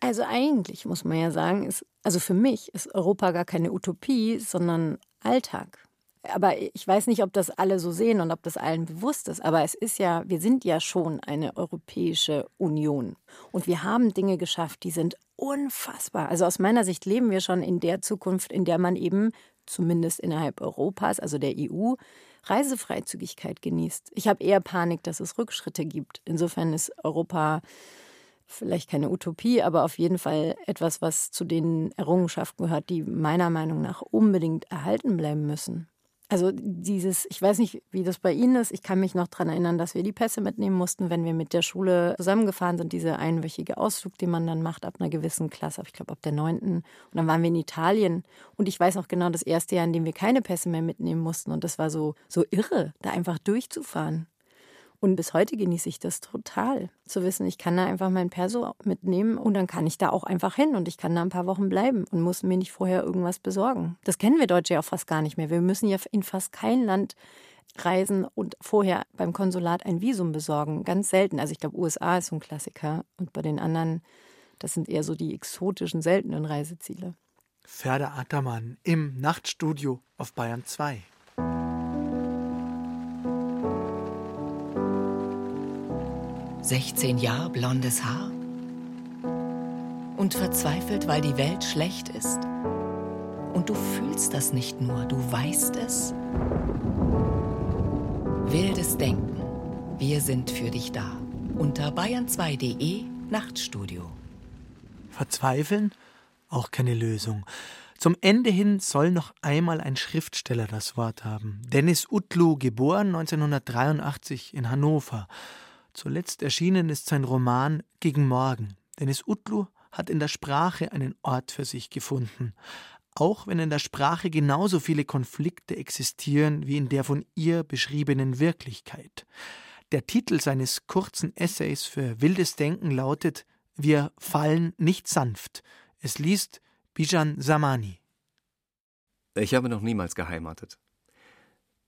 Also eigentlich muss man ja sagen, ist, also für mich ist Europa gar keine Utopie, sondern Alltag. Aber ich weiß nicht, ob das alle so sehen und ob das allen bewusst ist. Aber es ist ja, wir sind ja schon eine Europäische Union. Und wir haben Dinge geschafft, die sind unfassbar. Also aus meiner Sicht leben wir schon in der Zukunft, in der man eben zumindest innerhalb Europas, also der EU, Reisefreizügigkeit genießt. Ich habe eher Panik, dass es Rückschritte gibt. Insofern ist Europa vielleicht keine Utopie, aber auf jeden Fall etwas, was zu den Errungenschaften gehört, die meiner Meinung nach unbedingt erhalten bleiben müssen. Also dieses, ich weiß nicht, wie das bei Ihnen ist. Ich kann mich noch daran erinnern, dass wir die Pässe mitnehmen mussten, wenn wir mit der Schule zusammengefahren sind. Diese einwöchige Ausflug, den man dann macht ab einer gewissen Klasse, ich glaube ab der neunten. Und dann waren wir in Italien. Und ich weiß noch genau das erste Jahr, in dem wir keine Pässe mehr mitnehmen mussten. Und das war so, so irre, da einfach durchzufahren. Und bis heute genieße ich das total, zu wissen, ich kann da einfach mein Perso mitnehmen und dann kann ich da auch einfach hin und ich kann da ein paar Wochen bleiben und muss mir nicht vorher irgendwas besorgen. Das kennen wir Deutsche ja auch fast gar nicht mehr. Wir müssen ja in fast kein Land reisen und vorher beim Konsulat ein Visum besorgen. Ganz selten. Also ich glaube, USA ist so ein Klassiker und bei den anderen, das sind eher so die exotischen, seltenen Reiseziele. Ferda Attermann im Nachtstudio auf Bayern 2. 16 Jahre blondes Haar und verzweifelt, weil die Welt schlecht ist. Und du fühlst das nicht nur, du weißt es. Wildes Denken. Wir sind für dich da. Unter bayern2.de Nachtstudio. Verzweifeln? Auch keine Lösung. Zum Ende hin soll noch einmal ein Schriftsteller das Wort haben. Dennis Utlu, geboren 1983 in Hannover. Zuletzt erschienen ist sein Roman Gegen Morgen. Dennis Utlu hat in der Sprache einen Ort für sich gefunden. Auch wenn in der Sprache genauso viele Konflikte existieren wie in der von ihr beschriebenen Wirklichkeit. Der Titel seines kurzen Essays für wildes Denken lautet Wir fallen nicht sanft. Es liest Bijan Samani. Ich habe noch niemals geheiratet.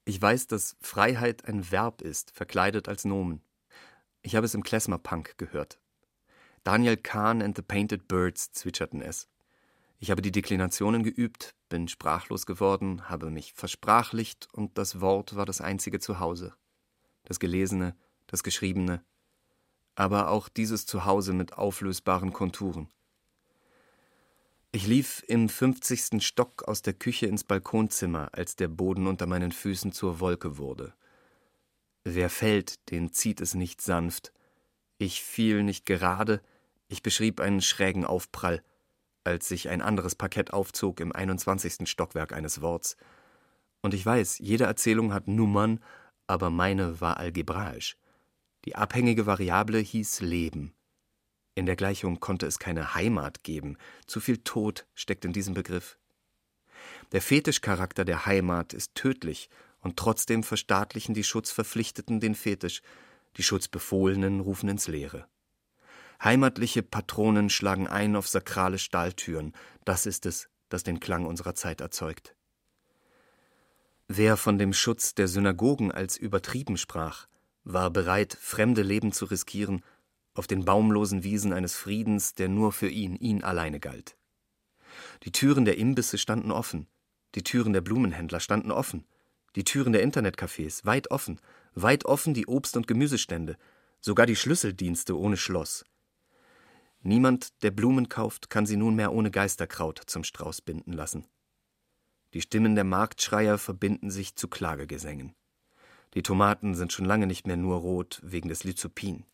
Ich weiß, dass Freiheit ein Verb ist, verkleidet als Nomen. Ich habe es im Klezmer-Punk gehört. Daniel Kahn and the Painted Birds zwitscherten es. Ich habe die Deklinationen geübt, bin sprachlos geworden, habe mich versprachlicht und das Wort war das einzige Zuhause. Das Gelesene, das Geschriebene, aber auch dieses Zuhause mit auflösbaren Konturen. Ich lief im fünfzigsten Stock aus der Küche ins Balkonzimmer, als der Boden unter meinen Füßen zur Wolke wurde. Wer fällt, den zieht es nicht sanft. Ich fiel nicht gerade, ich beschrieb einen schrägen Aufprall, als sich ein anderes Parkett aufzog im 21. Stockwerk eines Worts. Und ich weiß, jede Erzählung hat Nummern, aber meine war algebraisch. Die abhängige Variable hieß Leben. In der Gleichung konnte es keine Heimat geben, zu viel Tod steckt in diesem Begriff. Der Fetischcharakter der Heimat ist tödlich, und trotzdem verstaatlichen die Schutzverpflichteten den Fetisch, die Schutzbefohlenen rufen ins Leere. Heimatliche Patronen schlagen ein auf sakrale Stahltüren, das ist es, das den Klang unserer Zeit erzeugt. Wer von dem Schutz der Synagogen als übertrieben sprach, war bereit, fremde Leben zu riskieren, auf den baumlosen Wiesen eines Friedens, der nur für ihn, ihn alleine galt. Die Türen der Imbisse standen offen, die Türen der Blumenhändler standen offen, die Türen der Internetcafés weit offen, weit offen die Obst- und Gemüsestände, sogar die Schlüsseldienste ohne Schloss. Niemand, der Blumen kauft, kann sie nunmehr ohne Geisterkraut zum Strauß binden lassen. Die Stimmen der Marktschreier verbinden sich zu Klagegesängen. Die Tomaten sind schon lange nicht mehr nur rot wegen des Lyzopin.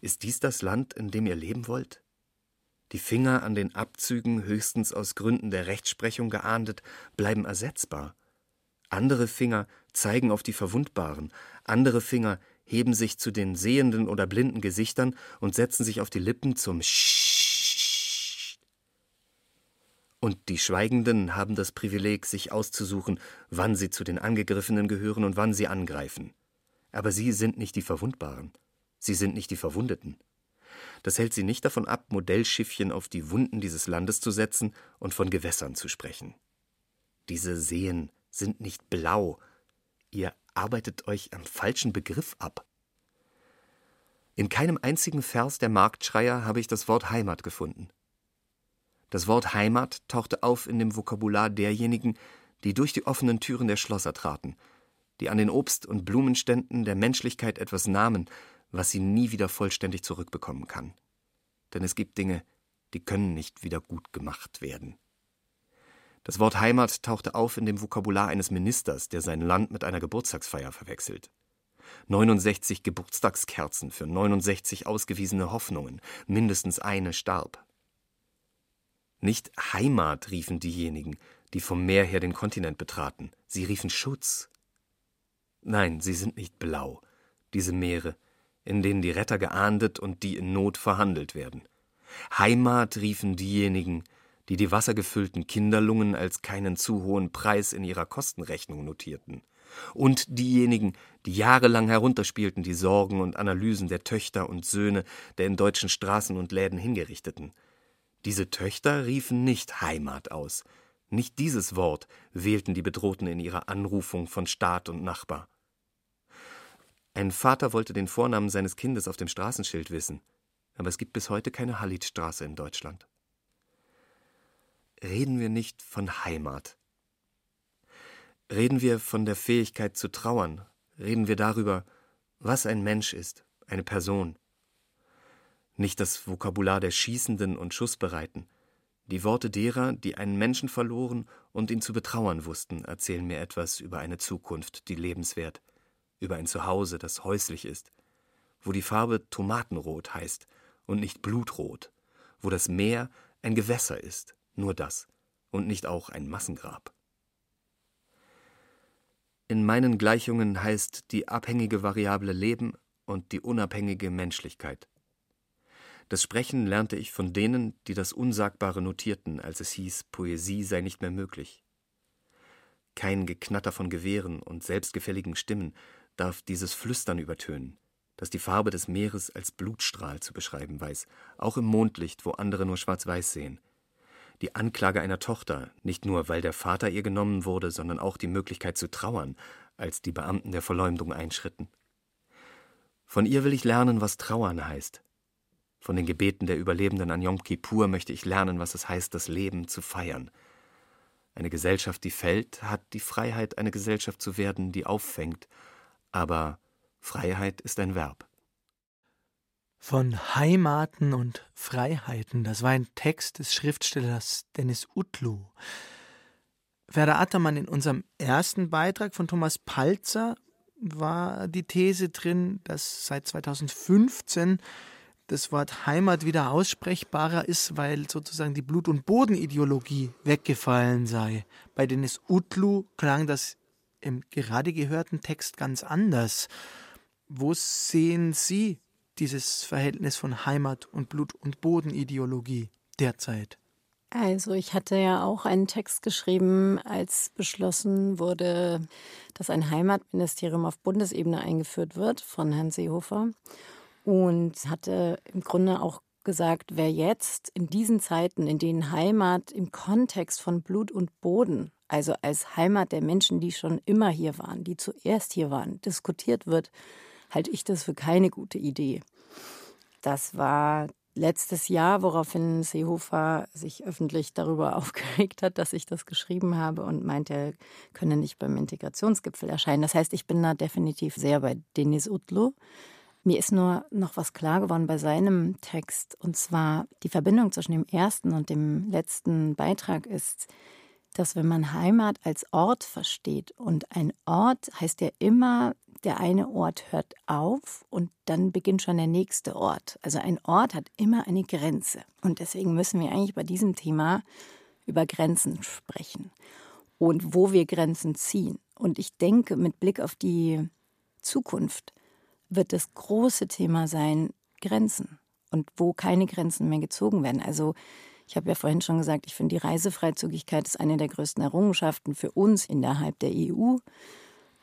Ist dies das Land, in dem ihr leben wollt? Die Finger an den Abzügen, höchstens aus Gründen der Rechtsprechung geahndet, bleiben ersetzbar. Andere Finger zeigen auf die Verwundbaren, andere Finger heben sich zu den sehenden oder blinden Gesichtern und setzen sich auf die Lippen zum Sch. Und die Schweigenden haben das Privileg, sich auszusuchen, wann sie zu den Angegriffenen gehören und wann sie angreifen. Aber sie sind nicht die Verwundbaren. Sie sind nicht die Verwundeten. Das hält sie nicht davon ab, Modellschiffchen auf die Wunden dieses Landes zu setzen und von Gewässern zu sprechen. Diese Seen sind nicht blau. Ihr arbeitet euch am falschen Begriff ab. In keinem einzigen Vers der Marktschreier habe ich das Wort Heimat gefunden. Das Wort Heimat tauchte auf in dem Vokabular derjenigen, die durch die offenen Türen der Schlosser traten, die an den Obst- und Blumenständen der Menschlichkeit etwas nahmen, was sie nie wieder vollständig zurückbekommen kann. Denn es gibt Dinge, die können nicht wieder gut gemacht werden. Das Wort Heimat tauchte auf in dem Vokabular eines Ministers, der sein Land mit einer Geburtstagsfeier verwechselt. 69 Geburtstagskerzen für 69 ausgewiesene Hoffnungen, mindestens eine starb. Nicht Heimat riefen diejenigen, die vom Meer her den Kontinent betraten, sie riefen Schutz. Nein, sie sind nicht blau, diese Meere, in denen die Retter geahndet und die in Not verhandelt werden. Heimat riefen diejenigen, die die wassergefüllten Kinderlungen als keinen zu hohen Preis in ihrer Kostenrechnung notierten. Und diejenigen, die jahrelang herunterspielten die Sorgen und Analysen der Töchter und Söhne der in deutschen Straßen und Läden hingerichteten. Diese Töchter riefen nicht Heimat aus. Nicht dieses Wort wählten die Bedrohten in ihrer Anrufung von Staat und Nachbar. Ein Vater wollte den Vornamen seines Kindes auf dem Straßenschild wissen, aber es gibt bis heute keine Halitstraße in Deutschland. Reden wir nicht von Heimat. Reden wir von der Fähigkeit zu trauern. Reden wir darüber, was ein Mensch ist, eine Person. Nicht das Vokabular der Schießenden und Schussbereiten. Die Worte derer, die einen Menschen verloren und ihn zu betrauern wussten, erzählen mir etwas über eine Zukunft, die lebenswert über ein Zuhause, das häuslich ist, wo die Farbe Tomatenrot heißt und nicht Blutrot, wo das Meer ein Gewässer ist, nur das, und nicht auch ein Massengrab. In meinen Gleichungen heißt die abhängige Variable Leben und die unabhängige Menschlichkeit. Das Sprechen lernte ich von denen, die das Unsagbare notierten, als es hieß, Poesie sei nicht mehr möglich. Kein Geknatter von Gewehren und selbstgefälligen Stimmen, darf dieses Flüstern übertönen, das die Farbe des Meeres als Blutstrahl zu beschreiben weiß, auch im Mondlicht, wo andere nur schwarz-weiß sehen. Die Anklage einer Tochter, nicht nur weil der Vater ihr genommen wurde, sondern auch die Möglichkeit zu trauern, als die Beamten der Verleumdung einschritten. Von ihr will ich lernen, was Trauern heißt. Von den Gebeten der Überlebenden an Yom Kippur möchte ich lernen, was es heißt, das Leben zu feiern. Eine Gesellschaft, die fällt, hat die Freiheit, eine Gesellschaft zu werden, die auffängt. Aber Freiheit ist ein Verb. Von Heimaten und Freiheiten, das war ein Text des Schriftstellers Dennis Utlu. Werder Attermann, in unserem ersten Beitrag von Thomas Palzer war die These drin, dass seit 2015 das Wort Heimat wieder aussprechbarer ist, weil sozusagen die Blut- und Bodenideologie weggefallen sei. Bei Dennis Utlu klang das im gerade gehörten Text ganz anders. Wo sehen Sie dieses Verhältnis von Heimat und Blut- und Bodenideologie derzeit? Also ich hatte ja auch einen Text geschrieben, als beschlossen wurde, dass ein Heimatministerium auf Bundesebene eingeführt wird von Herrn Seehofer und hatte im Grunde auch gesagt, wer jetzt in diesen Zeiten, in denen Heimat im Kontext von Blut und Boden, also als Heimat der Menschen, die schon immer hier waren, die zuerst hier waren, diskutiert wird, halte ich das für keine gute Idee. Das war letztes Jahr, woraufhin Seehofer sich öffentlich darüber aufgeregt hat, dass ich das geschrieben habe und meinte, er könne nicht beim Integrationsgipfel erscheinen. Das heißt, ich bin da definitiv sehr bei Denis Utlu. Mir ist nur noch was klar geworden bei seinem Text, und zwar die Verbindung zwischen dem ersten und dem letzten Beitrag ist, dass wenn man Heimat als Ort versteht und ein Ort heißt ja immer, der eine Ort hört auf und dann beginnt schon der nächste Ort. Also ein Ort hat immer eine Grenze. Und deswegen müssen wir eigentlich bei diesem Thema über Grenzen sprechen und wo wir Grenzen ziehen. Und ich denke, mit Blick auf die Zukunft wird das große Thema sein, Grenzen und wo keine Grenzen mehr gezogen werden. Also ich habe ja vorhin schon gesagt, ich finde, die Reisefreizügigkeit ist eine der größten Errungenschaften für uns innerhalb der EU.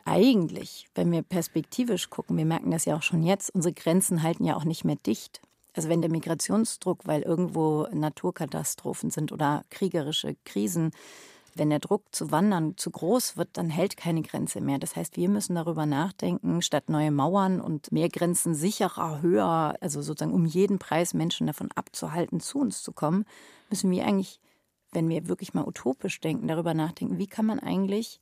Eigentlich, wenn wir perspektivisch gucken, wir merken das ja auch schon jetzt, unsere Grenzen halten ja auch nicht mehr dicht. Also wenn der Migrationsdruck, weil irgendwo Naturkatastrophen sind oder kriegerische Krisen, wenn der Druck zu wandern zu groß wird, dann hält keine Grenze mehr. Das heißt, wir müssen darüber nachdenken, statt neue Mauern und mehr Grenzen sicherer, höher, also sozusagen um jeden Preis Menschen davon abzuhalten, zu uns zu kommen, müssen wir eigentlich, wenn wir wirklich mal utopisch denken, darüber nachdenken, wie kann man eigentlich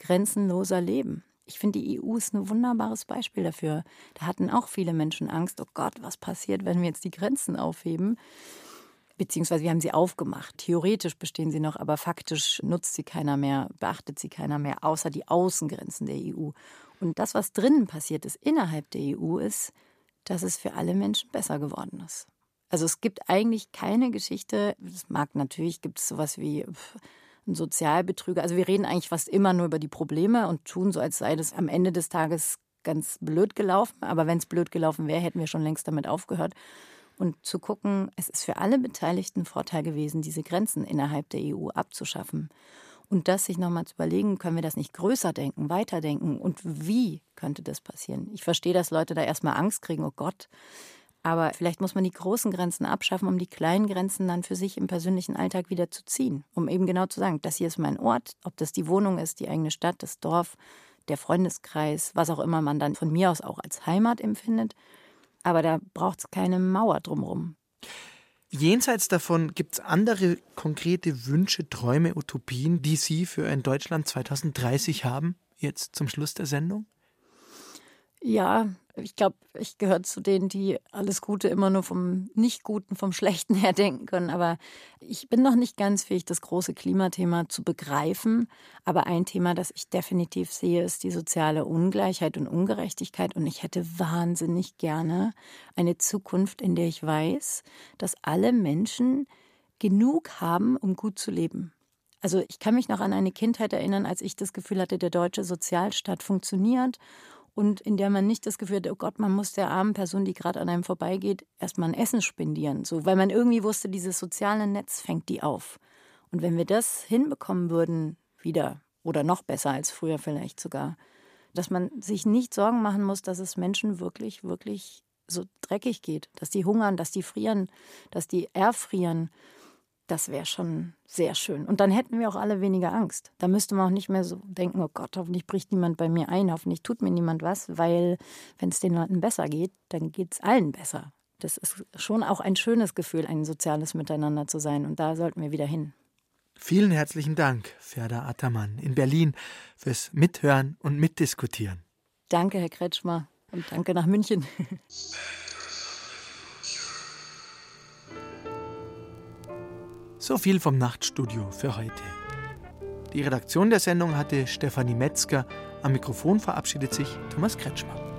grenzenloser leben? Ich finde, die EU ist ein wunderbares Beispiel dafür. Da hatten auch viele Menschen Angst, oh Gott, was passiert, wenn wir jetzt die Grenzen aufheben? beziehungsweise wir haben sie aufgemacht. Theoretisch bestehen sie noch, aber faktisch nutzt sie keiner mehr, beachtet sie keiner mehr, außer die Außengrenzen der EU. Und das, was drinnen passiert ist, innerhalb der EU, ist, dass es für alle Menschen besser geworden ist. Also es gibt eigentlich keine Geschichte, es mag natürlich, gibt es sowas wie ein Sozialbetrüger. Also wir reden eigentlich fast immer nur über die Probleme und tun so, als sei das am Ende des Tages ganz blöd gelaufen. Aber wenn es blöd gelaufen wäre, hätten wir schon längst damit aufgehört und zu gucken, es ist für alle Beteiligten Vorteil gewesen, diese Grenzen innerhalb der EU abzuschaffen. Und das sich nochmal zu überlegen, können wir das nicht größer denken, weiterdenken und wie könnte das passieren? Ich verstehe, dass Leute da erstmal Angst kriegen, oh Gott. Aber vielleicht muss man die großen Grenzen abschaffen, um die kleinen Grenzen dann für sich im persönlichen Alltag wieder zu ziehen. Um eben genau zu sagen, das hier ist mein Ort, ob das die Wohnung ist, die eigene Stadt, das Dorf, der Freundeskreis, was auch immer man dann von mir aus auch als Heimat empfindet. Aber da braucht es keine Mauer drumherum. Jenseits davon gibt es andere konkrete Wünsche, Träume, Utopien, die Sie für ein Deutschland 2030 haben, jetzt zum Schluss der Sendung? Ja, ich glaube, ich gehöre zu denen, die alles Gute immer nur vom Nicht-Guten, vom Schlechten her denken können. Aber ich bin noch nicht ganz fähig, das große Klimathema zu begreifen. Aber ein Thema, das ich definitiv sehe, ist die soziale Ungleichheit und Ungerechtigkeit. Und ich hätte wahnsinnig gerne eine Zukunft, in der ich weiß, dass alle Menschen genug haben, um gut zu leben. Also ich kann mich noch an eine Kindheit erinnern, als ich das Gefühl hatte, der deutsche Sozialstaat funktioniert und in der man nicht das Gefühl hat, oh Gott, man muss der armen Person, die gerade an einem vorbeigeht, erstmal ein Essen spendieren. So, weil man irgendwie wusste, dieses soziale Netz fängt die auf. Und wenn wir das hinbekommen würden, wieder oder noch besser als früher vielleicht sogar, dass man sich nicht Sorgen machen muss, dass es Menschen wirklich, wirklich so dreckig geht, dass die hungern, dass die frieren, dass die erfrieren, Das wäre schon sehr schön. Und dann hätten wir auch alle weniger Angst. Da müsste man auch nicht mehr so denken, oh Gott, hoffentlich bricht niemand bei mir ein, hoffentlich tut mir niemand was, weil wenn es den Leuten besser geht, dann geht es allen besser. Das ist schon auch ein schönes Gefühl, ein soziales Miteinander zu sein. Und da sollten wir wieder hin. Vielen herzlichen Dank, Ferda Attermann in Berlin, fürs Mithören und Mitdiskutieren. Danke, Herr Kretschmer, und danke nach München. So viel vom Nachtstudio für heute. Die Redaktion der Sendung hatte Stefanie Metzger. Am Mikrofon verabschiedet sich Thomas Kretschmer.